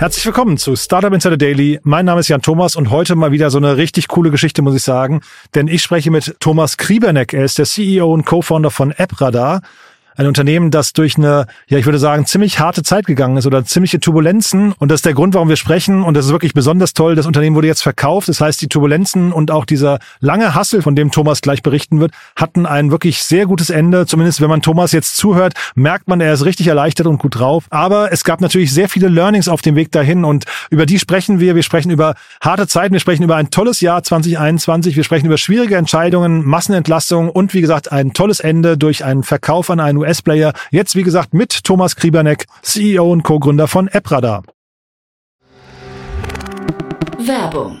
Herzlich willkommen zu Startup Insider Daily. Mein Name ist Jan Thomas und heute mal wieder so eine richtig coole Geschichte, muss ich sagen. Denn ich spreche mit Thomas Krieberneck. Er ist der CEO und Co-Founder von AppRadar. Ein Unternehmen, das durch eine, ja, ich würde sagen, ziemlich harte Zeit gegangen ist oder ziemliche Turbulenzen. Und das ist der Grund, warum wir sprechen. Und das ist wirklich besonders toll. Das Unternehmen wurde jetzt verkauft. Das heißt, die Turbulenzen und auch dieser lange Hassel, von dem Thomas gleich berichten wird, hatten ein wirklich sehr gutes Ende. Zumindest wenn man Thomas jetzt zuhört, merkt man, er ist richtig erleichtert und gut drauf. Aber es gab natürlich sehr viele Learnings auf dem Weg dahin. Und über die sprechen wir. Wir sprechen über harte Zeiten. Wir sprechen über ein tolles Jahr 2021. Wir sprechen über schwierige Entscheidungen, Massenentlassungen und wie gesagt, ein tolles Ende durch einen Verkauf an einen US-Player. Jetzt, wie gesagt, mit Thomas Krieberneck, CEO und Co-Gründer von AppRadar. Werbung.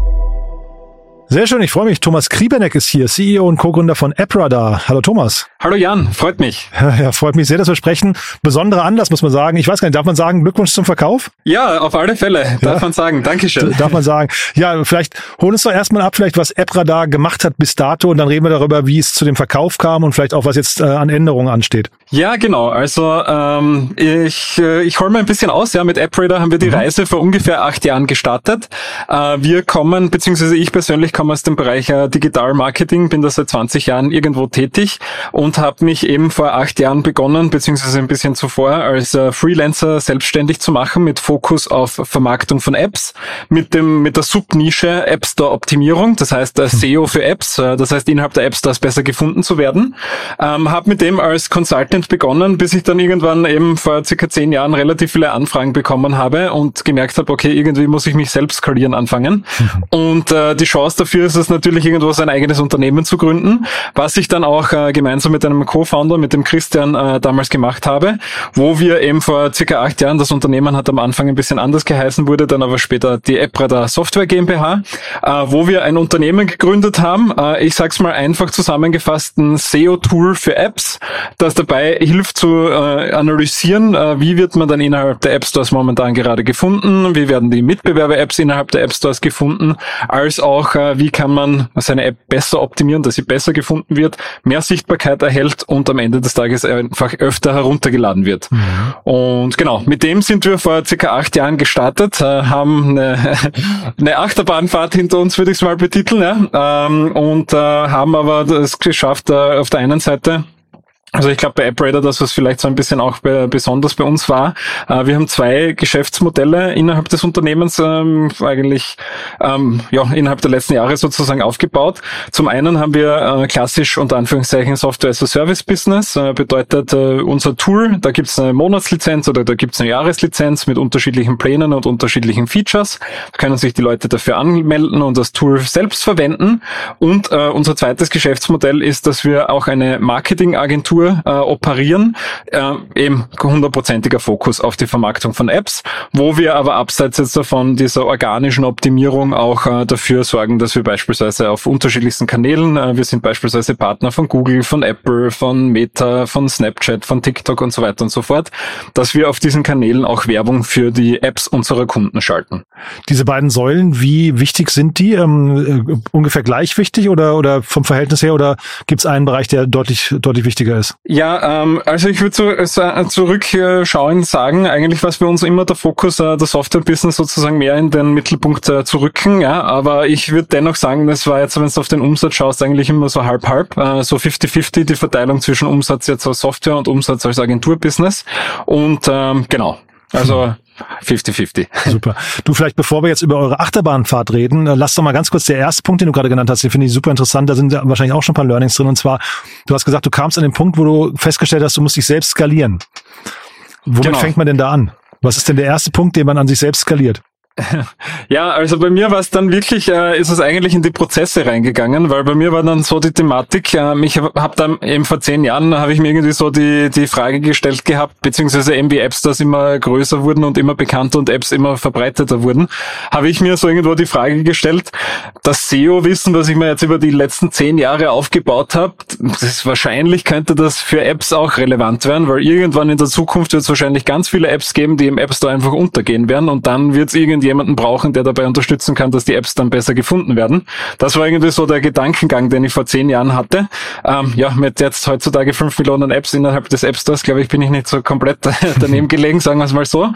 Sehr schön, ich freue mich. Thomas Krieberneck ist hier, CEO und Co-Gründer von AppRadar. Hallo Thomas. Hallo Jan, freut mich. Ja, freut mich sehr, dass wir sprechen. Besonderer Anlass, muss man sagen. Ich weiß gar nicht, darf man sagen, Glückwunsch zum Verkauf? Ja, auf alle Fälle, darf Ja. man sagen. Dankeschön. Darf man sagen. Ja, vielleicht hol uns doch erstmal ab, vielleicht was AppRadar gemacht hat bis dato und dann reden wir darüber, wie es zu dem Verkauf kam und vielleicht auch, was jetzt äh, an Änderungen ansteht. Ja, genau. Also ähm, ich, äh, ich hole mal ein bisschen aus. Ja, mit AppRadar haben wir die Reise vor ungefähr acht Jahren gestartet. Äh, wir kommen, beziehungsweise ich persönlich komme aus dem Bereich äh, Digital Marketing, bin da seit 20 Jahren irgendwo tätig und habe mich eben vor acht Jahren begonnen, beziehungsweise ein bisschen zuvor, als äh, Freelancer selbstständig zu machen mit Fokus auf Vermarktung von Apps, mit dem mit der Subnische App Store Optimierung, das heißt äh, SEO für Apps, äh, das heißt innerhalb der App Stores besser gefunden zu werden. Ähm, habe mit dem als Consultant begonnen, bis ich dann irgendwann eben vor circa zehn Jahren relativ viele Anfragen bekommen habe und gemerkt habe, okay, irgendwie muss ich mich selbst skalieren anfangen. Und äh, die Chance dafür ist es natürlich irgendwo sein eigenes Unternehmen zu gründen, was ich dann auch äh, gemeinsam mit einem Co-Founder, mit dem Christian äh, damals gemacht habe, wo wir eben vor circa acht Jahren, das Unternehmen hat am Anfang ein bisschen anders geheißen, wurde dann aber später die AppRadar Software GmbH, äh, wo wir ein Unternehmen gegründet haben, äh, ich sag's mal einfach zusammengefasst, ein SEO-Tool für Apps, das dabei hilft zu äh, analysieren, äh, wie wird man dann innerhalb der App Stores momentan gerade gefunden, wie werden die Mitbewerber-Apps innerhalb der App Stores gefunden, als auch äh, wie kann man seine App besser optimieren, dass sie besser gefunden wird, mehr Sichtbarkeit erhält und am Ende des Tages einfach öfter heruntergeladen wird. Und genau, mit dem sind wir vor circa acht Jahren gestartet, äh, haben eine, eine Achterbahnfahrt hinter uns, würde ich es mal betiteln, ja, ähm, und äh, haben aber das geschafft, äh, auf der einen Seite also ich glaube bei AppRadar, das was vielleicht so ein bisschen auch be besonders bei uns war, äh, wir haben zwei Geschäftsmodelle innerhalb des Unternehmens ähm, eigentlich ähm, ja innerhalb der letzten Jahre sozusagen aufgebaut. Zum einen haben wir äh, klassisch unter Anführungszeichen Software as a Service Business, äh, bedeutet äh, unser Tool, da gibt's eine Monatslizenz oder da gibt's eine Jahreslizenz mit unterschiedlichen Plänen und unterschiedlichen Features. Da können sich die Leute dafür anmelden und das Tool selbst verwenden. Und äh, unser zweites Geschäftsmodell ist, dass wir auch eine Marketingagentur äh, operieren, äh, eben hundertprozentiger Fokus auf die Vermarktung von Apps, wo wir aber abseits jetzt davon dieser organischen Optimierung auch äh, dafür sorgen, dass wir beispielsweise auf unterschiedlichsten Kanälen, äh, wir sind beispielsweise Partner von Google, von Apple, von Meta, von Snapchat, von TikTok und so weiter und so fort, dass wir auf diesen Kanälen auch Werbung für die Apps unserer Kunden schalten. Diese beiden Säulen, wie wichtig sind die? Ähm, äh, ungefähr gleich wichtig oder, oder vom Verhältnis her oder gibt es einen Bereich, der deutlich, deutlich wichtiger ist? Ja, ähm, also ich würde zu, äh, zurückschauen sagen, eigentlich war es uns immer der Fokus, äh, das Software-Business sozusagen mehr in den Mittelpunkt äh, zu rücken, ja, aber ich würde dennoch sagen, das war jetzt, wenn du auf den Umsatz schaust, eigentlich immer so halb-halb, äh, so 50-50 die Verteilung zwischen Umsatz jetzt als Software und Umsatz als Agenturbusiness. Und ähm, genau, also 50-50. Super. Du vielleicht, bevor wir jetzt über eure Achterbahnfahrt reden, äh, lass doch mal ganz kurz der erste Punkt, den du gerade genannt hast, den finde ich super interessant. Da sind wahrscheinlich auch schon ein paar Learnings drin. Und zwar, du hast gesagt, du kamst an den Punkt, wo du festgestellt hast, du musst dich selbst skalieren. Womit genau. fängt man denn da an? Was ist denn der erste Punkt, den man an sich selbst skaliert? Ja, also bei mir war es dann wirklich, äh, ist es eigentlich in die Prozesse reingegangen, weil bei mir war dann so die Thematik, äh, ich habe dann eben vor zehn Jahren, habe ich mir irgendwie so die, die Frage gestellt gehabt, beziehungsweise eben wie Apps das immer größer wurden und immer bekannter und Apps immer verbreiteter wurden, habe ich mir so irgendwo die Frage gestellt, das SEO-Wissen, was ich mir jetzt über die letzten zehn Jahre aufgebaut habe, wahrscheinlich könnte das für Apps auch relevant werden, weil irgendwann in der Zukunft wird es wahrscheinlich ganz viele Apps geben, die im App Store einfach untergehen werden und dann wird es irgendwie irgendjemanden brauchen, der dabei unterstützen kann, dass die Apps dann besser gefunden werden. Das war irgendwie so der Gedankengang, den ich vor zehn Jahren hatte. Ähm, ja, mit jetzt heutzutage fünf Millionen Apps innerhalb des App Stores, glaube ich, bin ich nicht so komplett daneben gelegen, sagen wir es mal so.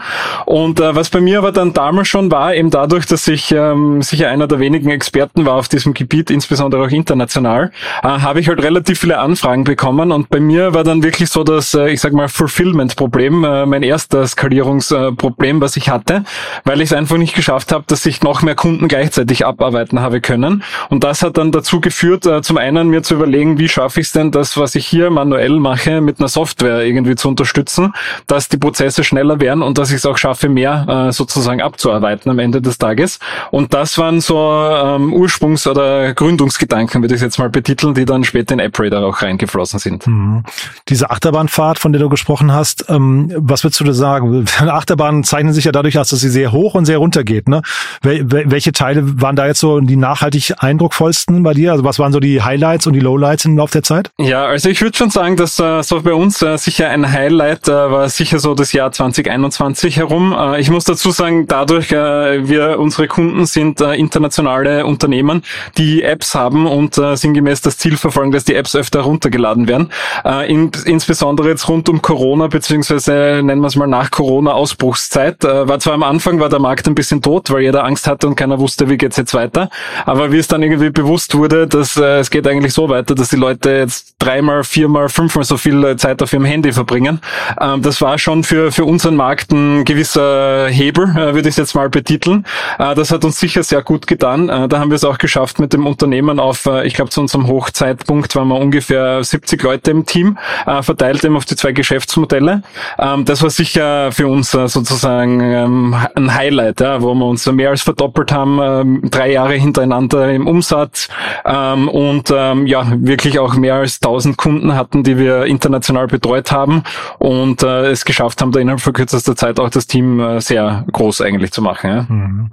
Und äh, was bei mir aber dann damals schon war, eben dadurch, dass ich ähm, sicher einer der wenigen Experten war auf diesem Gebiet, insbesondere auch international, äh, habe ich halt relativ viele Anfragen bekommen und bei mir war dann wirklich so das, äh, ich sag mal, Fulfillment-Problem, äh, mein erster Skalierungsproblem, was ich hatte, weil ich es einfach einfach nicht geschafft habe, dass ich noch mehr Kunden gleichzeitig abarbeiten habe können. Und das hat dann dazu geführt, äh, zum einen mir zu überlegen, wie schaffe ich es denn, das, was ich hier manuell mache, mit einer Software irgendwie zu unterstützen, dass die Prozesse schneller werden und dass ich es auch schaffe, mehr äh, sozusagen abzuarbeiten am Ende des Tages. Und das waren so ähm, Ursprungs- oder Gründungsgedanken, würde ich jetzt mal betiteln, die dann später in AppRadar auch reingeflossen sind. Mhm. Diese Achterbahnfahrt, von der du gesprochen hast, ähm, was würdest du da sagen? Achterbahnen zeichnen sich ja dadurch aus, dass sie sehr hoch und sehr runtergeht. Ne? Wel welche Teile waren da jetzt so die nachhaltig eindrucksvollsten bei dir? Also was waren so die Highlights und die Lowlights im Laufe der Zeit? Ja, also ich würde schon sagen, dass äh, so bei uns äh, sicher ein Highlight äh, war sicher so das Jahr 2021 herum. Äh, ich muss dazu sagen, dadurch äh, wir unsere Kunden sind äh, internationale Unternehmen, die Apps haben und äh, sinngemäß das Ziel verfolgen, dass die Apps öfter runtergeladen werden. Äh, in, insbesondere jetzt rund um Corona beziehungsweise nennen wir es mal nach Corona Ausbruchszeit. Äh, war zwar am Anfang war der Markt ein bisschen tot, weil jeder Angst hatte und keiner wusste, wie geht's jetzt weiter. Aber wie es dann irgendwie bewusst wurde, dass äh, es geht eigentlich so weiter, dass die Leute jetzt dreimal, viermal, fünfmal so viel äh, Zeit auf ihrem Handy verbringen. Ähm, das war schon für, für unseren Markt ein gewisser Hebel, äh, würde ich jetzt mal betiteln. Äh, das hat uns sicher sehr gut getan. Äh, da haben wir es auch geschafft mit dem Unternehmen auf, äh, ich glaube zu unserem Hochzeitpunkt waren wir ungefähr 70 Leute im Team, äh, verteilt eben auf die zwei Geschäftsmodelle. Ähm, das war sicher für uns sozusagen ähm, ein Highlight ja, wo wir uns mehr als verdoppelt haben, ähm, drei Jahre hintereinander im Umsatz ähm, und ähm, ja, wirklich auch mehr als 1000 Kunden hatten, die wir international betreut haben und äh, es geschafft haben, da innerhalb von kürzester Zeit auch das Team äh, sehr groß eigentlich zu machen. Ja. Mhm.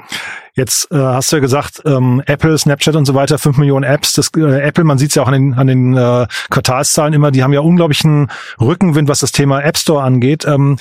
Jetzt äh, hast du ja gesagt, ähm, Apple, Snapchat und so weiter, fünf Millionen Apps. Das, äh, Apple, man sieht es ja auch an den, an den äh, Quartalszahlen immer, die haben ja unglaublichen Rückenwind, was das Thema App Store angeht. Ähm,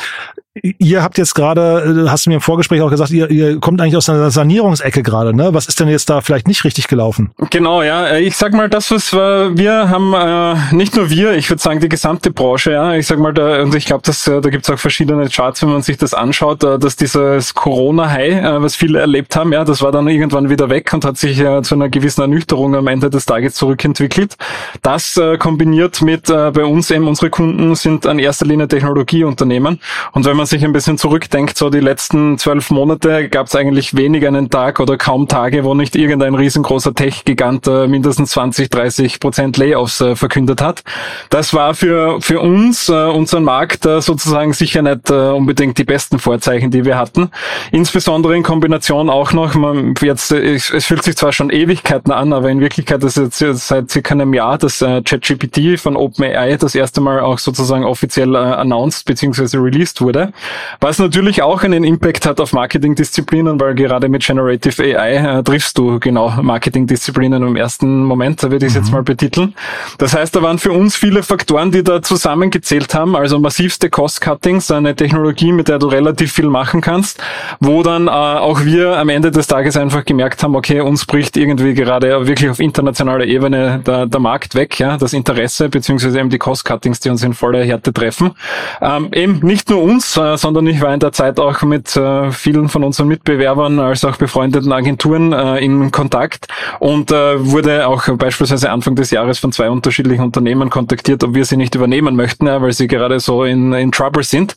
Ihr habt jetzt gerade, äh, hast du mir im Vorgespräch auch gesagt, ihr, ihr kommt eigentlich aus einer Sanierungsecke gerade, ne? Was ist denn jetzt da vielleicht nicht richtig gelaufen? Genau, ja. Äh, ich sag mal, das, was wir, wir haben, äh, nicht nur wir, ich würde sagen, die gesamte Branche, ja. Ich sag mal, da, und ich glaube, dass äh, da gibt's auch verschiedene Charts, wenn man sich das anschaut, äh, dass dieses Corona-High, äh, was viele erlebt haben, ja, das war dann irgendwann wieder weg und hat sich äh, zu einer gewissen Ernüchterung am Ende des Tages zurückentwickelt. Das äh, kombiniert mit äh, bei uns eben unsere Kunden sind an erster Linie Technologieunternehmen. Und wenn man man sich ein bisschen zurückdenkt, so die letzten zwölf Monate gab es eigentlich wenig einen Tag oder kaum Tage, wo nicht irgendein riesengroßer Tech-Gigant äh, mindestens 20, 30 Prozent Layoffs äh, verkündet hat. Das war für, für uns, äh, unseren Markt, äh, sozusagen sicher nicht äh, unbedingt die besten Vorzeichen, die wir hatten. Insbesondere in Kombination auch noch, man, jetzt, äh, es, fühlt sich zwar schon Ewigkeiten an, aber in Wirklichkeit ist es jetzt seit circa einem Jahr, dass äh, ChatGPT von OpenAI das erste Mal auch sozusagen offiziell äh, announced bzw. released wurde was natürlich auch einen Impact hat auf Marketingdisziplinen, weil gerade mit Generative AI äh, triffst du genau Marketingdisziplinen im ersten Moment, da würde ich es mhm. jetzt mal betiteln. Das heißt, da waren für uns viele Faktoren, die da zusammengezählt haben, also massivste Cost-Cuttings, eine Technologie, mit der du relativ viel machen kannst, wo dann äh, auch wir am Ende des des Tages einfach gemerkt haben, okay, uns bricht irgendwie gerade wirklich auf internationaler Ebene der, der Markt weg, ja, das Interesse beziehungsweise eben die Cost-Cuttings, die uns in voller Härte treffen. Ähm, eben nicht nur uns, äh, sondern ich war in der Zeit auch mit äh, vielen von unseren Mitbewerbern als auch befreundeten Agenturen äh, in Kontakt und äh, wurde auch beispielsweise Anfang des Jahres von zwei unterschiedlichen Unternehmen kontaktiert, ob wir sie nicht übernehmen möchten, ja, weil sie gerade so in, in Trouble sind.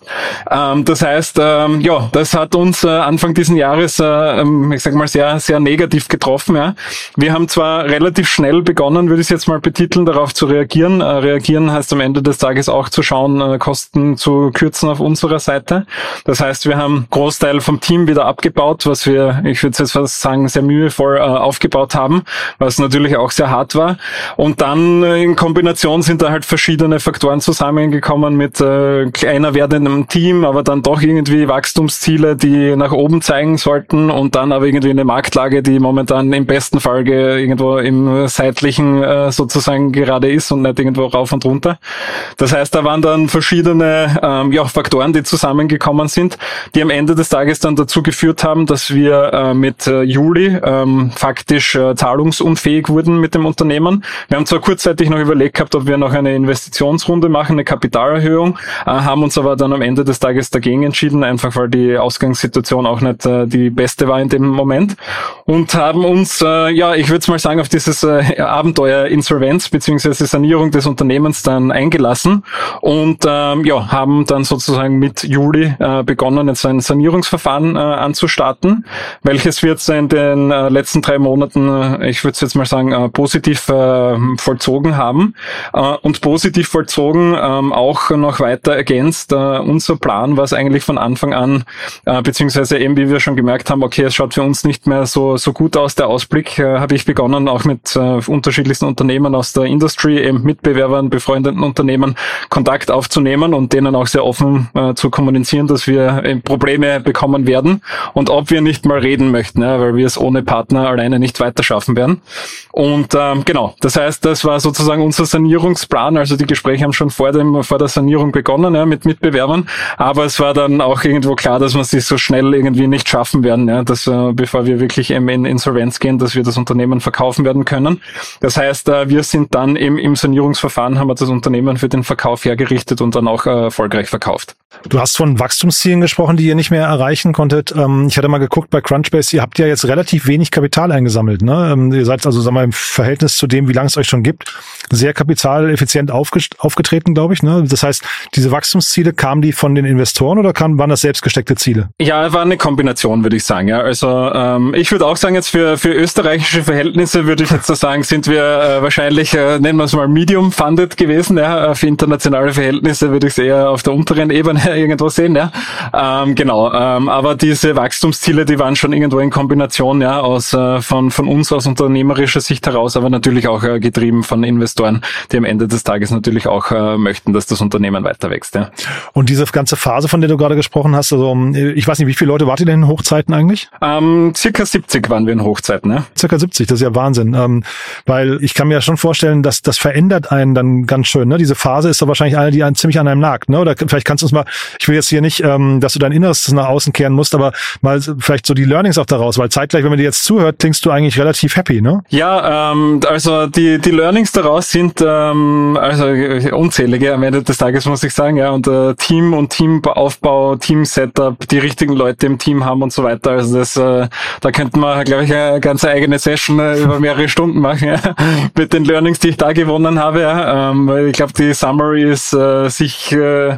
Ähm, das heißt, ähm, ja, das hat uns äh, Anfang diesen Jahres, äh, ähm, ich sag mal, sehr, sehr negativ getroffen. Ja. Wir haben zwar relativ schnell begonnen, würde ich jetzt mal betiteln, darauf zu reagieren. Äh, reagieren heißt am Ende des Tages auch zu schauen, äh, Kosten zu kürzen auf unserer Seite. Das heißt, wir haben Großteil vom Team wieder abgebaut, was wir, ich würde jetzt fast sagen, sehr mühevoll äh, aufgebaut haben, was natürlich auch sehr hart war. Und dann äh, in Kombination sind da halt verschiedene Faktoren zusammengekommen mit äh, kleiner werdendem Team, aber dann doch irgendwie Wachstumsziele, die nach oben zeigen sollten und dann aber irgendwie eine Marktlage, die momentan im besten Fall irgendwo im seitlichen äh, sozusagen gerade ist und nicht irgendwo rauf und runter. Das heißt, da waren dann verschiedene ähm, ja, Faktoren, die zusammengekommen sind, die am Ende des Tages dann dazu geführt haben, dass wir äh, mit äh, Juli ähm, faktisch äh, zahlungsunfähig wurden mit dem Unternehmen. Wir haben zwar kurzzeitig noch überlegt gehabt, ob wir noch eine Investitionsrunde machen, eine Kapitalerhöhung, äh, haben uns aber dann am Ende des Tages dagegen entschieden, einfach weil die Ausgangssituation auch nicht äh, die beste war in dem Moment und haben uns, äh, ja, ich würde mal sagen, auf dieses äh, Abenteuer Insolvenz beziehungsweise Sanierung des Unternehmens dann eingelassen und ähm, ja, haben dann sozusagen mit Juli äh, begonnen, jetzt ein Sanierungsverfahren äh, anzustarten, welches wir jetzt in den äh, letzten drei Monaten, äh, ich würde jetzt mal sagen, äh, positiv äh, vollzogen haben äh, und positiv vollzogen ähm, auch noch weiter ergänzt. Äh, unser Plan war es eigentlich von Anfang an, äh, beziehungsweise eben wie wir schon gemerkt haben, okay, es schaut für uns nicht mehr so, so gut aus, der Ausblick, äh, habe ich begonnen, auch mit äh, unterschiedlichsten Unternehmen aus der Industry, eben Mitbewerbern, befreundeten Unternehmen Kontakt aufzunehmen und denen auch sehr offen äh, zu kommunizieren, dass wir äh, Probleme bekommen werden und ob wir nicht mal reden möchten, ja, weil wir es ohne Partner alleine nicht weiter werden. Und ähm, genau, das heißt, das war sozusagen unser Sanierungsplan. Also die Gespräche haben schon vor dem vor der Sanierung begonnen ja, mit Mitbewerbern, aber es war dann auch irgendwo klar, dass wir sie so schnell irgendwie nicht schaffen werden, ja, dass äh, bevor wir wirklich eben in Insolvenz gehen, dass wir das Unternehmen verkaufen werden können. Das heißt, äh, wir sind dann im, im Sanierungsverfahren haben wir das Unternehmen für den Verkauf hergerichtet und dann auch äh, erfolgreich verkauft. Du hast von Wachstumszielen gesprochen, die ihr nicht mehr erreichen konntet. Ähm, ich hatte mal geguckt bei Crunchbase, ihr habt ja jetzt relativ wenig Kapital eingesammelt. Ne? Ähm, ihr seid also sagen wir, im Verhältnis zu dem, wie lange es euch schon gibt, sehr kapitaleffizient aufgetreten, glaube ich. Ne? Das heißt, diese Wachstumsziele, kamen die von den Investoren oder kamen, waren das selbstgesteckte Ziele? Ja, war eine Kombination, würde ich sagen. Ja. Also ähm, ich würde auch sagen, jetzt für, für österreichische Verhältnisse würde ich jetzt so sagen, sind wir äh, wahrscheinlich, äh, nennen wir es mal, medium funded gewesen. Ja. Für internationale Verhältnisse würde ich es eher auf der unteren Ebene irgendwo sehen. Ja. Ähm, genau, ähm, aber diese Wachstumsziele, die waren schon irgendwo in Kombination ja, aus äh, von, von uns aus unternehmerischer Sicht heraus, aber natürlich auch äh, getrieben von Investoren, die am Ende des Tages natürlich auch äh, möchten, dass das Unternehmen weiter wächst. Ja. Und diese ganze Phase, von der du gerade gesprochen hast, also ich weiß nicht, wie viele Leute wart ihr denn in Hochzeiten eigentlich? Ähm, circa 70 waren wir in Hochzeiten. Ja. Circa 70, das ist ja Wahnsinn. Ähm, weil ich kann mir ja schon vorstellen, dass das verändert einen dann ganz schön. Ne? Diese Phase ist doch wahrscheinlich eine, die einen ziemlich an einem nagt. Ne? Oder vielleicht kannst du uns mal, ich will jetzt hier nicht, ähm, dass du dein Inneres nach außen kehren musst, aber mal vielleicht so die Learnings auch daraus, weil zeitgleich, wenn man dir jetzt zuhört, klingst du eigentlich relativ happy, ne? Ja, ähm, also die, die Learnings daraus sind ähm, also unzählige am Ende des Tages, muss ich sagen, ja. Und äh, Team und Teamaufbau, Team-Setup, die richtigen Leute im Team haben und so weiter. Also das, äh, da könnte man, glaube ich, eine ganz eigene Session äh, über mehrere Stunden machen, ja, mit den Learnings, die ich da gewonnen habe. Ja. Ähm, weil ich glaube, die Summary ist, äh, sich äh,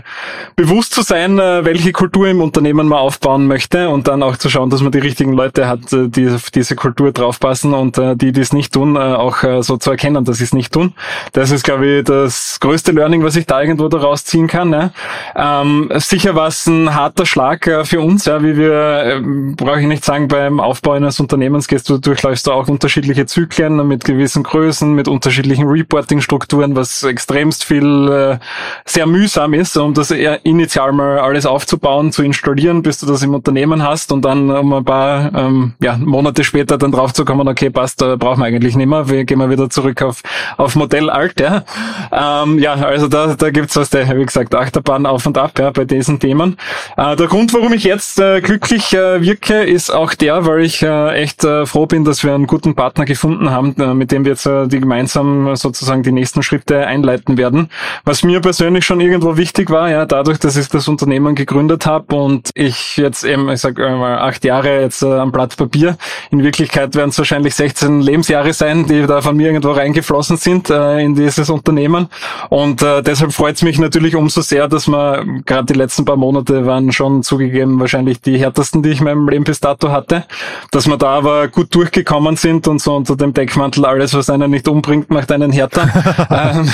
bewusst zu sein, äh, welche Kultur im Unternehmen man aufbauen möchte und dann auch zu schauen, dass man die richtigen Leute hat, äh, die auf diese Kultur draufpassen und äh, die, die es nicht tun, äh, auch äh, so zu erkennen, dass sie es nicht tun. Das ist, glaube ich, das größte Learning, was ich da irgendwo daraus ziehen kann. Ja. Ähm, sicher war es ein harter Schlag äh, für uns, ja, wie wir, äh, brauche ich nicht sagen, beim Aufbau eines Unternehmens gehst du, durchläufst du auch unterschiedliche Zyklen mit gewissen Größen, mit unterschiedlichen Reporting-Strukturen, was extremst viel äh, sehr mühsam ist, um das initial mal alles aufzubauen, zu installieren, bis du das im Unternehmen hast und dann um ein paar ähm, ja, Monate später dann drauf zu kommen, okay, passt, da brauchen wir eigentlich nicht mehr, wir gehen mal wieder zurück auf, auf Modell alt, ja. Ähm, ja, also da, da gibt's was der, wie gesagt, Achterbahn auf und ab, ja, bei diesen Themen. Äh, der Grund, warum ich jetzt äh, glücklich äh, wirke, ist auch der, weil ich äh, echt äh, froh bin, dass wir einen guten Partner gefunden haben, äh, mit dem wir jetzt äh, die gemeinsam sozusagen die nächsten Schritte einleiten werden. Was mir persönlich schon irgendwo wichtig war, ja, dadurch, dass ich das Unternehmen gegründet habe und ich jetzt eben, ich sag mal, acht Jahre jetzt äh, am Blatt Papier. In Wirklichkeit werden es wahrscheinlich 16 Lebensjahre sein, die da von mir irgendwo reingeflossen sind äh, in dieses Unternehmen. Und äh, deshalb freut es mich natürlich umso sehr, dass man gerade die letzten paar Monate waren schon zugegeben wahrscheinlich die härtesten, die ich in meinem Leben bis dato hatte. Dass wir da aber gut durchgekommen sind und so unter dem Deckmantel alles, was einen nicht umbringt, macht einen härter. ähm,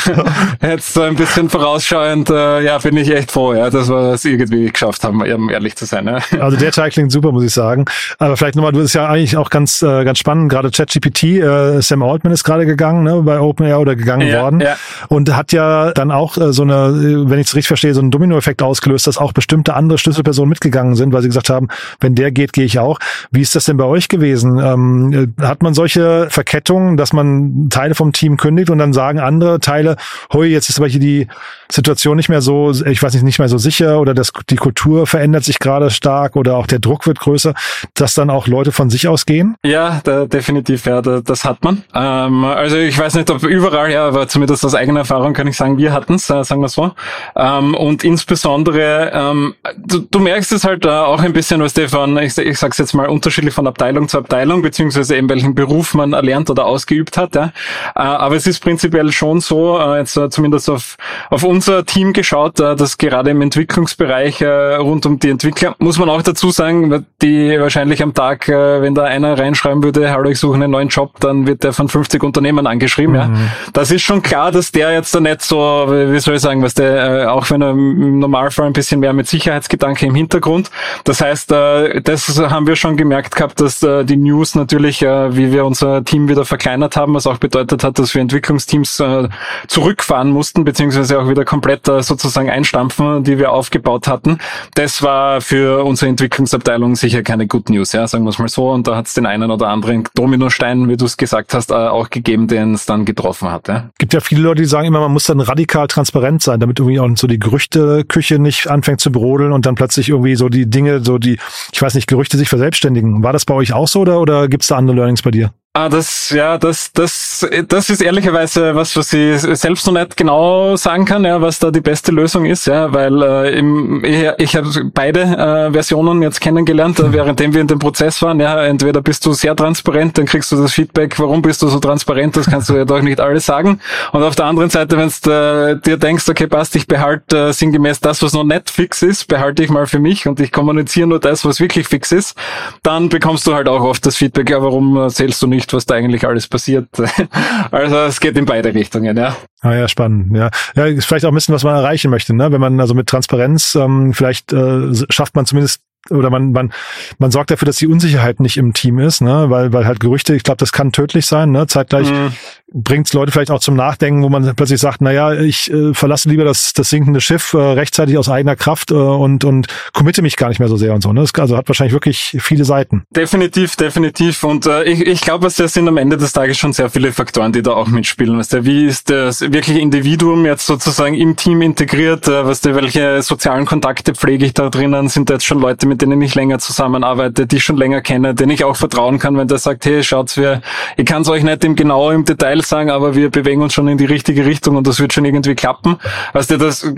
jetzt so ein bisschen vorausschauend, äh, ja, bin ich echt froh, ja, dass wir es irgendwie geschafft haben, um ehrlich zu sein. Ja. Also der Teil klingt super, muss ich sagen. Aber vielleicht nochmal, du bist ja eigentlich auch ganz, äh, ganz spannend, gerade ChatGPT, äh, Sam Altman ist gerade gegangen, ne, bei OpenAI oder gegangen Ja, worden. ja. Und hat ja dann auch äh, so eine, äh, wenn ich es richtig verstehe, so einen Dominoeffekt ausgelöst, dass auch bestimmte andere Schlüsselpersonen mitgegangen sind, weil sie gesagt haben, wenn der geht, gehe ich auch. Wie ist das denn bei euch gewesen? Ähm, äh, hat man solche Verkettungen, dass man Teile vom Team kündigt und dann sagen andere Teile, hui, jetzt ist aber hier die Situation nicht mehr so, ich weiß nicht, nicht mehr so sicher oder das, die Kultur verändert sich gerade stark oder auch der Druck wird größer, dass dann auch Leute von sich aus gehen? Ja, da, definitiv, ja, da, das hat man. Ähm, also ich weiß nicht, ob überall, ja, aber zumindest aus eigener Erfahrung kann ich sagen, wir hatten es, äh, sagen wir so. Ähm, und insbesondere, ähm, du, du merkst es halt äh, auch ein bisschen, was Stefan, ich, ich sag's jetzt mal, unterschiedlich von Abteilung zu Abteilung, beziehungsweise eben welchen Beruf man erlernt oder ausgeübt hat. Ja. Äh, aber es ist prinzipiell schon so, äh, jetzt äh, zumindest auf, auf unser Team geschaut, dass gerade im Entwicklungsbereich rund um die Entwickler, muss man auch dazu sagen, die wahrscheinlich am Tag, wenn da einer reinschreiben würde, hallo, ich suche einen neuen Job, dann wird der von 50 Unternehmen angeschrieben. Ja. Das ist schon klar, dass der jetzt da nicht so, wie soll ich sagen, was der, auch wenn er im Normalfall ein bisschen mehr mit Sicherheitsgedanke im Hintergrund. Das heißt, das haben wir schon gemerkt gehabt, dass äh, die News natürlich, äh, wie wir unser Team wieder verkleinert haben, was auch bedeutet hat, dass wir Entwicklungsteams äh, zurückfahren mussten, beziehungsweise auch wieder komplett äh, sozusagen einstampfen, die wir aufgebaut hatten. Das war für unsere Entwicklungsabteilung sicher keine Good News, ja, sagen wir es mal so. Und da hat es den einen oder anderen Dominostein, wie du es gesagt hast, äh, auch gegeben, den es dann getroffen hat. Ja. gibt ja viele Leute, die sagen immer, man muss dann radikal transparent sein, damit irgendwie auch so die Gerüchteküche nicht anfängt zu brodeln und dann plötzlich irgendwie so die Dinge, so die, ich weiß nicht, Gerüchte sich verselbstständigen. War das bei euch auch so oder, oder gibt es da andere Learnings bei dir? Ah, das, ja, das, das, das ist ehrlicherweise was, was ich selbst noch nicht genau sagen kann, ja, was da die beste Lösung ist, ja, weil äh, im, ich, ich habe beide äh, Versionen jetzt kennengelernt, äh, währenddem wir in dem Prozess waren. Ja, entweder bist du sehr transparent, dann kriegst du das Feedback, warum bist du so transparent, das kannst du ja doch nicht alles sagen. Und auf der anderen Seite, wenn du äh, dir denkst, okay, passt, ich behalte äh, sinngemäß das, was noch nicht fix ist, behalte ich mal für mich und ich kommuniziere nur das, was wirklich fix ist, dann bekommst du halt auch oft das Feedback, ja, warum äh, zählst du nicht, was da eigentlich alles passiert. Also es geht in beide Richtungen, ja. Ah ja, spannend. Ja, ja, ist vielleicht auch ein bisschen, was man erreichen möchte, ne? Wenn man also mit Transparenz ähm, vielleicht äh, schafft man zumindest oder man man man sorgt dafür, dass die Unsicherheit nicht im Team ist, ne? Weil weil halt Gerüchte, ich glaube, das kann tödlich sein, ne? Zeitgleich Mhm. bringt es Leute vielleicht auch zum Nachdenken, wo man plötzlich sagt, na ja, ich äh, verlasse lieber das das sinkende Schiff äh, rechtzeitig aus eigener Kraft äh, und und committe mich gar nicht mehr so sehr und so. Ne? Das, also hat wahrscheinlich wirklich viele Seiten. Definitiv, definitiv. Und äh, ich, ich glaube, es sind am Ende des Tages schon sehr viele Faktoren, die da auch mitspielen. Weißt du, wie ist das wirkliche Individuum jetzt sozusagen im Team integriert? Äh, weißt du, welche sozialen Kontakte pflege ich da drinnen? Sind da jetzt schon Leute, mit denen ich länger zusammenarbeite, die ich schon länger kenne, denen ich auch vertrauen kann, wenn der sagt, hey, schaut's, wir, ich kann es euch nicht im genau im Detail sagen, aber wir bewegen uns schon in die richtige Richtung und das wird schon irgendwie klappen. Weißt du, das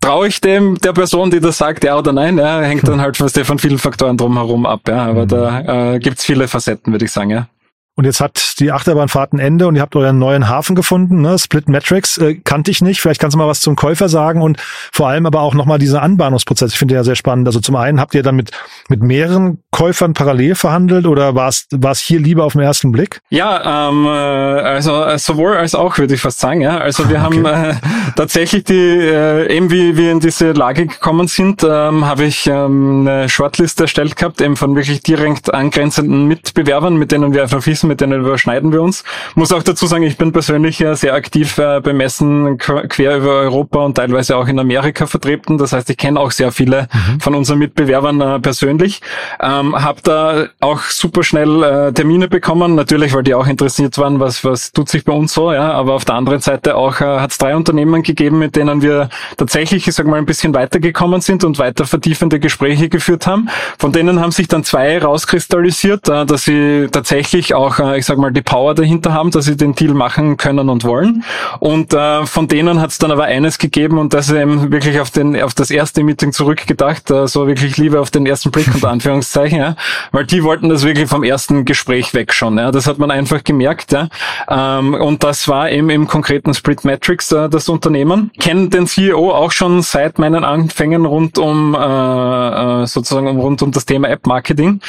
traue ich dem der Person, die das sagt, ja oder nein, ja, hängt dann halt von vielen Faktoren drumherum ab, ja. Aber da äh, gibt's viele Facetten, würde ich sagen, ja. Und jetzt hat die Achterbahnfahrt ein Ende und ihr habt euren neuen Hafen gefunden, ne? Split Metrics, äh, kannte ich nicht. Vielleicht kannst du mal was zum Käufer sagen und vor allem aber auch nochmal dieser Anbahnungsprozess. Ich finde ja sehr spannend. Also zum einen habt ihr dann mit, mit mehreren Käufern parallel verhandelt oder war es war es hier lieber auf den ersten Blick? Ja, ähm, äh, also äh, sowohl als auch würde ich fast sagen, ja. Also wir Okay. haben äh, tatsächlich die, äh, eben wie wir in diese Lage gekommen sind, ähm, habe ich ähm, eine Shortlist erstellt gehabt, eben von wirklich direkt angrenzenden Mitbewerbern, mit denen wir einfach wissen, mit denen überschneiden wir uns. Muss auch dazu sagen, ich bin persönlich äh, sehr aktiv äh, beim Messen qu- quer über Europa und teilweise auch in Amerika vertreten. Das heißt, ich kenne auch sehr viele von unseren Mitbewerbern äh, persönlich persönlich. Ähm, habe da auch super schnell äh, Termine bekommen, natürlich, weil die auch interessiert waren, was was tut sich bei uns so, ja. Aber auf der anderen Seite auch äh, hat es drei Unternehmen gegeben, mit denen wir tatsächlich, ich sag mal, ein bisschen weitergekommen sind und weiter vertiefende Gespräche geführt haben. Von denen haben sich dann zwei rauskristallisiert, äh, dass sie tatsächlich auch, äh, ich sag mal, die Power dahinter haben, dass sie den Deal machen können und wollen. Und äh, von denen hat es dann aber eines gegeben und das ist eben wirklich auf den auf das erste Meeting zurückgedacht, äh, so wirklich Liebe auf den ersten Blick unter Anführungszeichen, ja, weil die wollten das wirklich vom ersten Gespräch weg schon. Ja, das hat man einfach gemerkt. Ja, ähm, und das war eben im konkreten Split Metrics äh, das Unternehmen. Kennen den CEO auch schon seit meinen Anfängen rund um äh, äh, sozusagen rund um das Thema App Marketing.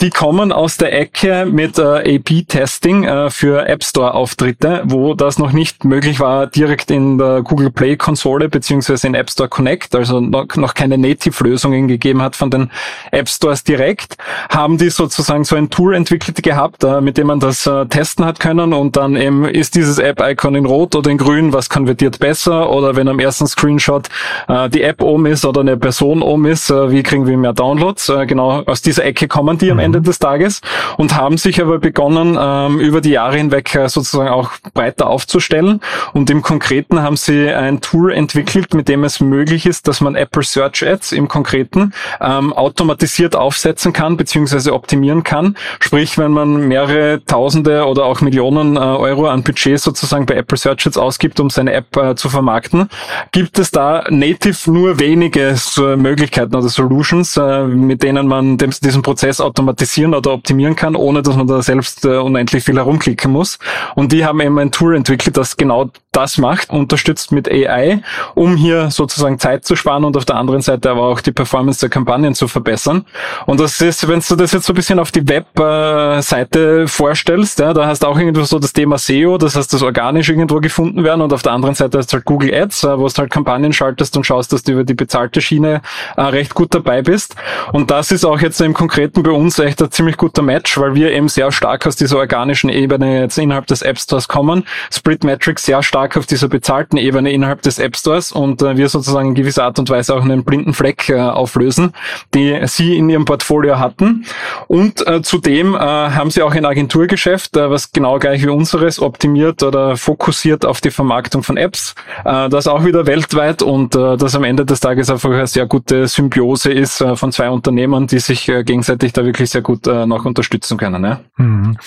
Die kommen aus der Ecke mit äh, AP-Testing äh, für App Store Auftritte, wo das noch nicht möglich war direkt in der Google Play Konsole beziehungsweise in App Store Connect, also noch, noch keine Native-Lösungen gegeben hat von den App Stores direkt, haben die sozusagen so ein Tool entwickelt gehabt, äh, mit dem man das äh, testen hat können und dann eben ist dieses App-Icon in Rot oder in Grün, was konvertiert besser oder wenn am ersten Screenshot äh, die App oben ist oder eine Person oben ist, äh, wie kriegen wir mehr Downloads? Äh, genau aus dieser Ecke kommen die am mhm. Ende des Tages und haben sich aber begonnen, ähm, über die Jahre hinweg äh, sozusagen auch breiter aufzustellen und im Konkreten haben sie ein Tool entwickelt, mit dem es möglich ist, dass man Apple Search Ads im Konkreten ähm, automatisiert aufsetzen kann beziehungsweise optimieren kann. Sprich, wenn man mehrere Tausende oder auch Millionen äh, Euro an Budget sozusagen bei Apple Search Ads ausgibt, um seine App äh, zu vermarkten, gibt es da native nur wenige so Möglichkeiten oder Solutions, äh, mit denen man dem, diesen Prozess automatisieren oder optimieren kann, ohne dass man da selbst äh, unendlich viel herumklicken muss. Und die haben eben ein Tool entwickelt, das genau das macht, unterstützt mit AI, um hier sozusagen Zeit zu sparen und auf der anderen Seite aber auch die Performance der Kampagnen zu verbessern. Und das ist, wenn du das jetzt so ein bisschen auf die Webseite vorstellst, ja, da hast du auch irgendwo so das Thema SEO, das heißt, das organisch irgendwo gefunden werden und auf der anderen Seite hast du halt Google Ads, wo du halt Kampagnen schaltest und schaust, dass du über die bezahlte Schiene äh, recht gut dabei bist. Und das ist auch jetzt im Konkreten bei uns echt ein ziemlich guter Match, weil wir eben sehr stark aus dieser organischen Ebene jetzt innerhalb des App Stores kommen. Split Metrics sehr stark auf dieser bezahlten Ebene innerhalb des App Stores und äh, wir sozusagen in gewisser Art und Weise auch einen blinden Fleck äh, auflösen, die sie in ihrem Portfolio hatten. Und äh, zudem äh, haben sie auch ein Agenturgeschäft, äh, was genau gleich wie unseres optimiert oder fokussiert auf die Vermarktung von Apps. Äh, das auch wieder weltweit und das am Ende des Tages einfach eine sehr gute Symbiose ist von zwei Unternehmen, die sich gegenseitig da wirklich sehr gut noch unterstützen können. Ne? Mhm.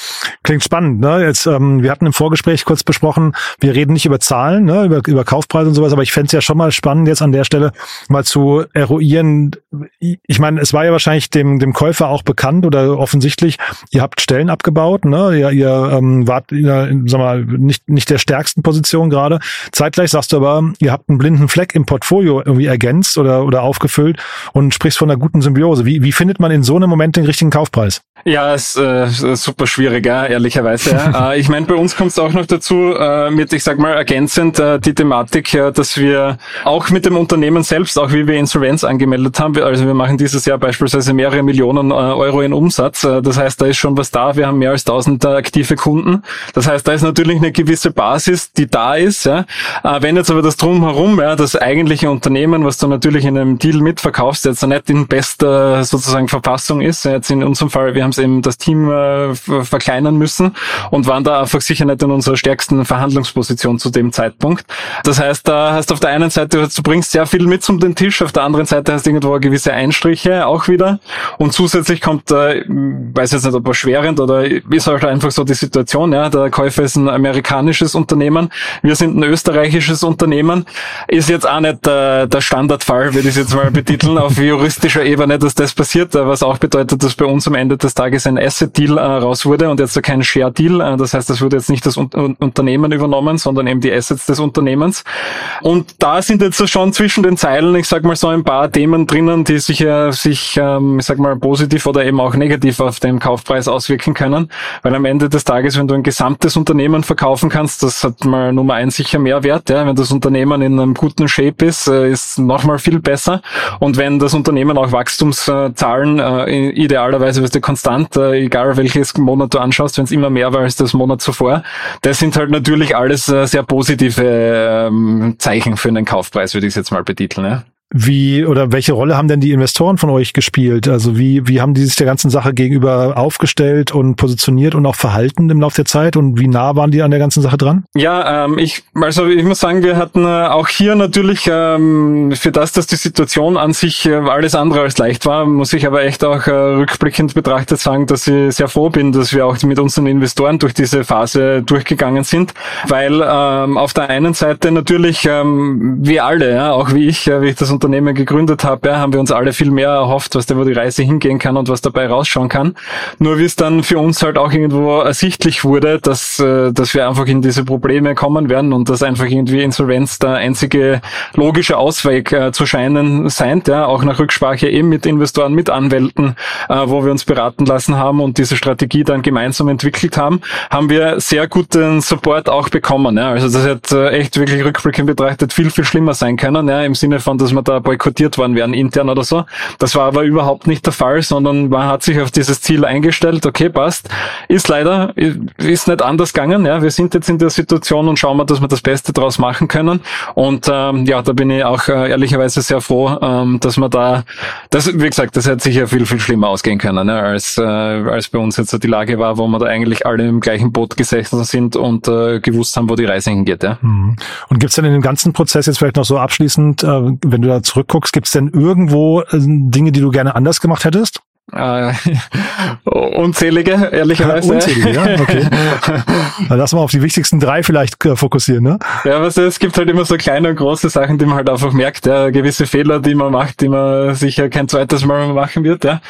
Klingt spannend. Ne? Jetzt, ähm, wir hatten im Vorgespräch kurz besprochen, wir reden nicht über Zahlen, ne? über, über Kaufpreise und sowas, aber ich fände es ja schon mal spannend, jetzt an der Stelle mal zu eruieren. Ich meine, es war ja wahrscheinlich dem, dem Käufer auch bekannt oder offensichtlich, ihr habt Stellen abgebaut, ne? ihr, ihr ähm, wart in, sag mal, nicht, nicht der stärksten Position gerade. Zeitgleich sagst du aber, ihr habt einen blinden Fleck im Portfolio irgendwie ergänzt oder, oder aufgefüllt und sprichst von einer guten Symbiose. Wie, wie findet man in so einem Moment den richtigen Kaufpreis? Ja, ist äh, super schwierig, ja, ehrlicherweise. Ja. äh, ich meine, bei uns kommt es auch noch dazu, äh, mit, ich sag mal, ergänzend äh, die Thematik, äh, dass wir auch mit dem Unternehmen selbst, auch wie wir Insolvenz angemeldet haben, wir, also wir machen dieses Jahr beispielsweise mehrere Millionen äh, Euro in Umsatz. Äh, das heißt, da ist schon was da. Wir haben mehr als 1000 äh, aktive Kunden. Das heißt, da ist natürlich eine gewisse Basis, die da ist. Ja. Äh, wenn jetzt aber das drumherum, ja, das eigentliche Unternehmen, was du natürlich in einem Deal mitverkaufst, jetzt nicht in bester sozusagen Verfassung ist, jetzt in unserem Fall, wir haben es eben das Team äh, verkleinern müssen und waren da einfach sicher nicht in unserer stärksten Verhandlungsposition zu dem Zeitpunkt. Das heißt, da hast auf der einen Seite, du bringst sehr viel mit zum den Tisch, auf der anderen Seite hast du irgendwo gewisse Einstriche auch wieder. Und zusätzlich kommt, äh, weiß jetzt nicht, ob erschwerend oder ist halt einfach so die Situation, ja, der Käufer ist ein amerikanisches Unternehmen, wir sind ein österreichisches Unternehmen, ist jetzt auch nicht äh, der Standardfall, würde ich jetzt mal betiteln, auf juristischer Ebene, dass das passiert, was auch bedeutet, dass bei uns am Ende des Tages ein Asset-Deal äh, raus wurde und jetzt kein Share-Deal. Äh, das heißt, das wurde jetzt nicht das Un Unternehmen übernommen, sondern eben die Assets des Unternehmens. Und da sind jetzt schon zwischen den Zeilen, ich sag mal so ein paar Themen drinnen, die sich, äh, sich ähm, ich sag mal, positiv oder eben auch negativ auf den Kaufpreis auswirken können. Weil am Ende des Tages, wenn du ein gesamtes Unternehmen verkaufen kannst, das hat mal Nummer eins sicher mehr Wert. Ja? Wenn das Unternehmen in einem guten Shape ist, äh, ist nochmal viel besser. Und wenn das Unternehmen auch Wachstumszahlen äh, idealerweise, was du konstant konstant, äh, egal welches Monat du anschaust, wenn es immer mehr war als das Monat zuvor. Das sind halt natürlich alles äh, sehr positive ähm, Zeichen für einen Kaufpreis, würde ich jetzt mal betiteln. Ja? Wie oder welche Rolle haben denn die Investoren von euch gespielt? Also wie, wie haben die sich der ganzen Sache gegenüber aufgestellt und positioniert und auch verhalten im Laufe der Zeit und wie nah waren die an der ganzen Sache dran? Ja, ähm, ich, also ich muss sagen, wir hatten äh, auch hier natürlich ähm, für das, dass die Situation an sich äh, alles andere als leicht war, muss ich aber echt auch äh, rückblickend betrachtet sagen, dass ich sehr froh bin, dass wir auch mit unseren Investoren durch diese Phase durchgegangen sind, weil ähm, auf der einen Seite natürlich ähm, wir alle, ja, auch wie ich, ja, wie ich das Unternehmen gegründet habe, ja, haben wir uns alle viel mehr erhofft, was da wo die Reise hingehen kann und was dabei rausschauen kann. Nur wie es dann für uns halt auch irgendwo ersichtlich wurde, dass, äh, dass wir einfach in diese Probleme kommen werden und dass einfach irgendwie Insolvenz der einzige logische Ausweg äh, zu scheinen scheint, ja, auch nach Rücksprache eben mit Investoren, mit Anwälten, äh, wo wir uns beraten lassen haben und diese Strategie dann gemeinsam entwickelt haben, haben wir sehr guten Support auch bekommen. Ja. Also das hat äh, echt wirklich rückblickend betrachtet viel, viel schlimmer sein können, ja, im Sinne von, dass wir da boykottiert worden wären, intern oder so. Das war aber überhaupt nicht der Fall, sondern man hat sich auf dieses Ziel eingestellt, okay, passt. Ist leider, ist nicht anders gegangen, ja. Wir sind jetzt in der Situation und schauen wir, dass wir das Beste draus machen können. Und ähm, ja, da bin ich auch äh, ehrlicherweise sehr froh, ähm, dass man da, das, wie gesagt, das hätte sicher viel, viel schlimmer ausgehen können, ne, als, äh, als bei uns jetzt die Lage war, wo wir da eigentlich alle im gleichen Boot gesessen sind und äh, gewusst haben, wo die Reise hingeht. Ja. Mhm. Und gibt's denn in dem ganzen Prozess jetzt vielleicht noch so abschließend, äh, wenn du da zurückguckst, gibt's denn irgendwo äh, Dinge, die du gerne anders gemacht hättest? Äh, unzählige, ehrlicherweise. unzählige, ja, okay. Dann lass mal auf die wichtigsten drei vielleicht äh, fokussieren, ne? Ja, was es gibt halt immer so kleine und große Sachen, die man halt einfach merkt, ja, gewisse Fehler, die man macht, die man sicher kein zweites Mal machen wird, ja.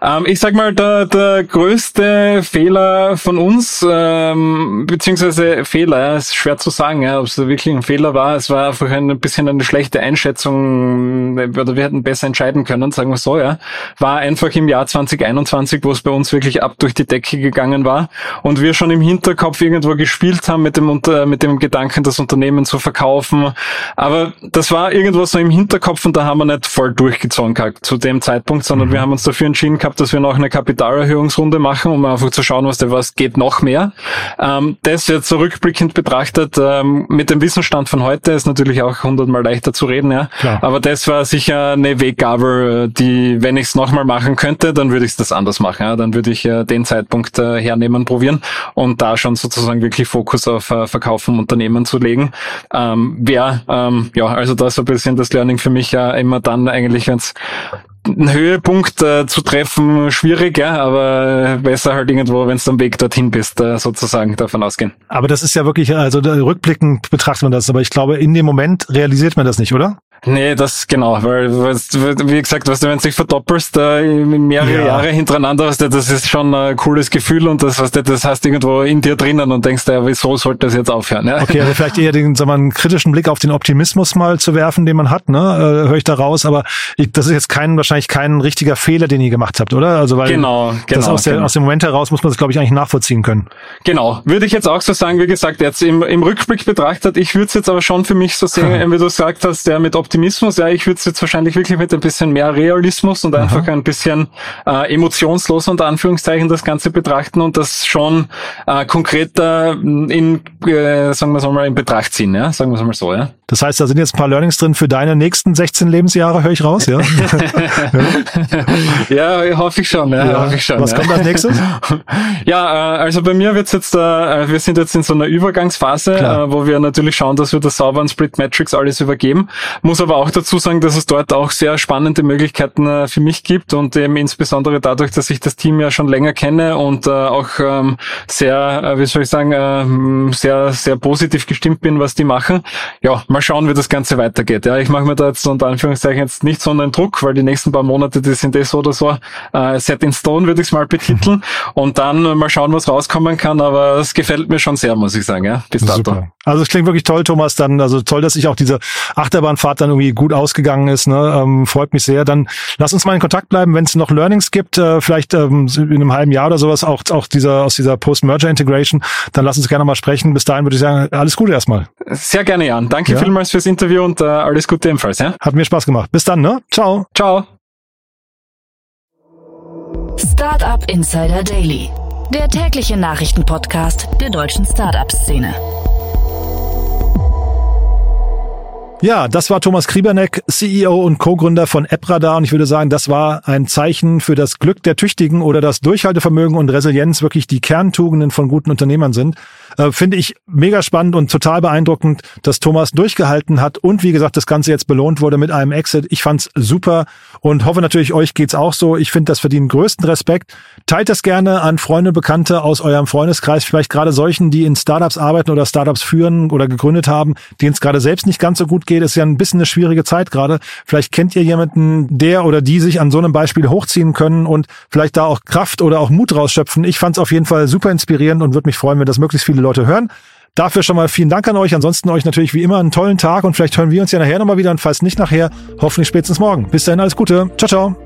Ähm, ich sag mal, der, der größte Fehler von uns, ähm, beziehungsweise Fehler, ja, ist schwer zu sagen, ja, ob es wirklich ein Fehler war. Es war einfach ein bisschen eine schlechte Einschätzung, oder wir hätten besser entscheiden können, sagen wir so, ja. War einfach im Jahr 2021, wo es bei uns wirklich ab durch die Decke gegangen war und wir schon im Hinterkopf irgendwo gespielt haben mit dem, mit dem Gedanken, das Unternehmen zu verkaufen. Aber das war irgendwo so im Hinterkopf und da haben wir nicht voll durchgezogen gehabt zu dem Zeitpunkt, sondern mhm. wir haben uns dafür entschieden gehabt, dass wir noch eine Kapitalerhöhungsrunde machen, um einfach zu schauen, was da was geht noch mehr. Ähm, das jetzt zurückblickend betrachtet, ähm, mit dem Wissensstand von heute ist natürlich auch hundertmal leichter zu reden, ja. Klar. Aber das war sicher eine Weggabe, die, wenn ich es nochmal machen könnte, dann würde ich das anders machen. Ja? Dann würde ich äh, den Zeitpunkt äh, hernehmen, probieren und da schon sozusagen wirklich Fokus auf äh, Verkauf vom Unternehmen zu legen. Ähm, Wäre, ähm, ja, also das ist ein bisschen das Learning für mich ja immer dann eigentlich, wenn einen Höhepunkt äh, zu treffen schwierig, ja, aber besser halt irgendwo, wenn du am Weg dorthin bist, äh, sozusagen davon ausgehen. Aber das ist ja wirklich, also rückblickend betrachtet man das, aber ich glaube, in dem Moment realisiert man das nicht, oder? Nee, das genau, weil wie gesagt, weißt du, wenn du dich verdoppelst äh, mehrere ja. Jahre hintereinander, weißt du, das ist schon ein cooles Gefühl und das, weißt du, das hast du irgendwo in dir drinnen und denkst, ja, wieso sollte das jetzt aufhören? Ja? Okay, also vielleicht eher den, sagen wir, einen kritischen Blick auf den Optimismus mal zu werfen, den man hat, ne? Äh, Höre ich da raus, aber ich, das ist jetzt kein wahrscheinlich kein richtiger Fehler, den ihr gemacht habt, oder? Also weil genau, genau, das aus, der, genau. aus dem Moment heraus muss man das, glaube ich, eigentlich nachvollziehen können. Genau, würde ich jetzt auch so sagen, wie gesagt, jetzt im, im Rückblick betrachtet, ich würde es jetzt aber schon für mich so sehen, wie du gesagt hast, der mit Optimismus, ja, ich würde es jetzt wahrscheinlich wirklich mit ein bisschen mehr Realismus und Aha. einfach ein bisschen äh, emotionslos unter Anführungszeichen das Ganze betrachten und das schon äh, konkreter in, äh, sagen wir mal, in Betracht ziehen, ja, sagen wir es mal so, ja. Das heißt, da sind jetzt ein paar Learnings drin für deine nächsten 16 Lebensjahre, höre ich raus, ja? ja, hoffe ich schon, ja, ja. hoffe ich schon. Was ja. kommt als nächstes? ja, äh, also bei mir wird's jetzt, äh, wir sind jetzt in so einer Übergangsphase, äh, wo wir natürlich schauen, dass wir das sauber an Split Metrics alles übergeben. Muss aber auch dazu sagen, dass es dort auch sehr spannende Möglichkeiten äh, für mich gibt und eben insbesondere dadurch, dass ich das Team ja schon länger kenne und äh, auch ähm, sehr, äh, wie soll ich sagen, äh, sehr, sehr positiv gestimmt bin, was die machen. Ja, mal schauen, wie das Ganze weitergeht. Ja, ich mache mir da jetzt unter Anführungszeichen jetzt nicht so einen Druck, weil die nächsten paar Monate, die sind eh so oder so äh, set in stone, würde ich es mal betiteln. Und dann mal schauen, was rauskommen kann. Aber es gefällt mir schon sehr, muss ich sagen, ja, bis dato. Super. Also es klingt wirklich toll, Thomas. Dann, also toll, dass sich auch diese Achterbahnfahrt dann irgendwie gut ausgegangen ist. Ne? Ähm, freut mich sehr. Dann lass uns mal in Kontakt bleiben, wenn es noch Learnings gibt, äh, vielleicht ähm, in einem halben Jahr oder sowas, auch, auch dieser aus dieser Post-Merger-Integration, dann lass uns gerne mal sprechen. Bis dahin würde ich sagen, alles Gute erstmal. Sehr gerne, Jan. Danke ja? vielmals fürs Interview und äh, alles Gute ebenfalls. Ja? Hat mir Spaß gemacht. Bis dann, ne? Ciao. Ciao. Startup Insider Daily, der tägliche Nachrichtenpodcast der deutschen Startup-Szene. Ja, das war Thomas Krieberneck, CEO und Co-Gründer von EppRadar und ich würde sagen, das war ein Zeichen für das Glück der Tüchtigen oder das Durchhaltevermögen und Resilienz wirklich die Kerntugenden von guten Unternehmern sind. Äh, Finde ich mega spannend und total beeindruckend, dass Thomas durchgehalten hat und wie gesagt, das Ganze jetzt belohnt wurde mit einem Exit. Ich fand's super und hoffe natürlich, euch geht's auch so. Ich finde, das verdient größten Respekt. Teilt das gerne an Freunde, Bekannte aus eurem Freundeskreis, vielleicht gerade solchen, die in Startups arbeiten oder Startups führen oder gegründet haben, denen es gerade selbst nicht ganz so gut geht, ist ja ein bisschen eine schwierige Zeit gerade. Vielleicht kennt ihr jemanden, der oder die sich an so einem Beispiel hochziehen können und vielleicht da auch Kraft oder auch Mut rausschöpfen. Ich fand es auf jeden Fall super inspirierend und würde mich freuen, wenn das möglichst viele Leute hören. Dafür schon mal vielen Dank an euch. Ansonsten euch natürlich wie immer einen tollen Tag und vielleicht hören wir uns ja nachher nochmal wieder und falls nicht nachher, hoffentlich spätestens morgen. Bis dahin alles Gute. Ciao, ciao.